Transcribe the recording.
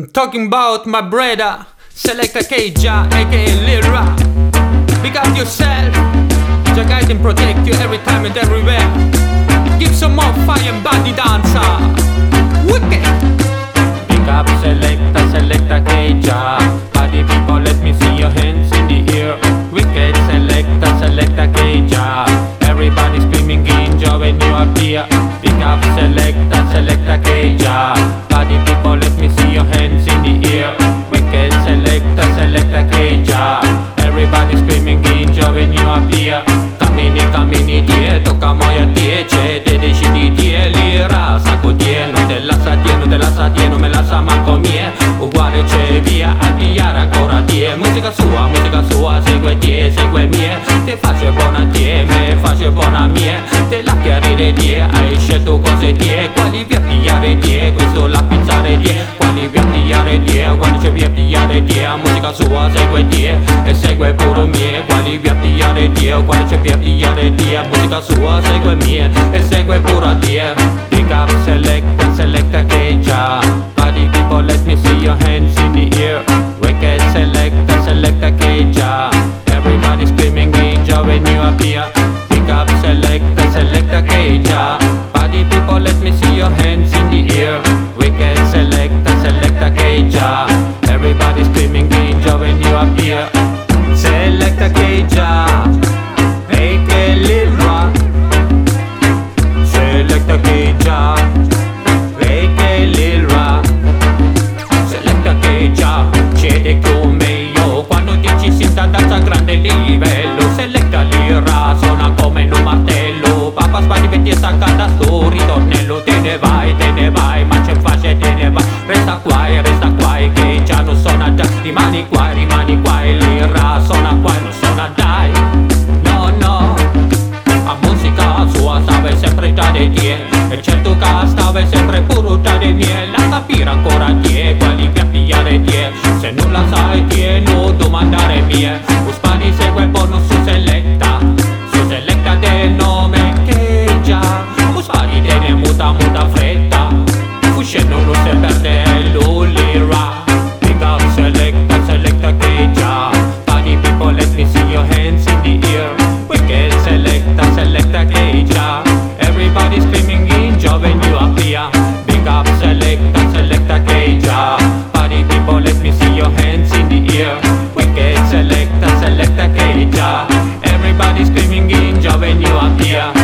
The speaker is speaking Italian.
I'm talking about my brother, Selecta Keija, aka Lil Ra. Big up yourself, Jah guide and protect you every time and everywhere. Give some more fire and body dancer. Wicked. Big up selecta, selecta Keija. Party people, let me see your hands in the air. Wicked selecta, selecta Keija. Everybody screaming in joy when you appear. Big up selecta, selecta Keija. Party people, let me see your hands in the air. Wicked selecta, selecta Keija. Everybody screaming in joy when you appear. Cammini, cammini die, tocca moia die, c'è, te decidi die, lira, sacco die, non te la sa die, non te la sa die, non me la sa manco mie, uguale c'è via, a diare ancora die, musica sua, musica sua, segue die, segue mie, te faccio buona die, me faccio buona mie, te la chiarire via pigliare die, quando c'è via pigliare die, musica sua, segue die, e segue pure mie, quali via pigliare die, quando c'è via pigliare die, musica sua, segue mie, e segue pure die, pick up, select, già, everybody screaming in joy when you appear, selecta che già, hey che Lil Rock, selecta che già, hey che Lil Rock. Selecta che già siete come io Quando dici si sta danza a grande livello. Selecta l'ira suona come un martello. Papà sbagli metti e saccata sto ritornello rimani qua, rimani qua e l'ira suona qua e non suona dai. No, no, la musica sua stava sempre già di die e certo che stava sempre pure già di miei, la capire ancora die, quali che pigliare die. Se non la sai die, non domandare mie, Uspani segue buono su seletta, su seletta del nome che già, Uspani tiene muta muta When you appear.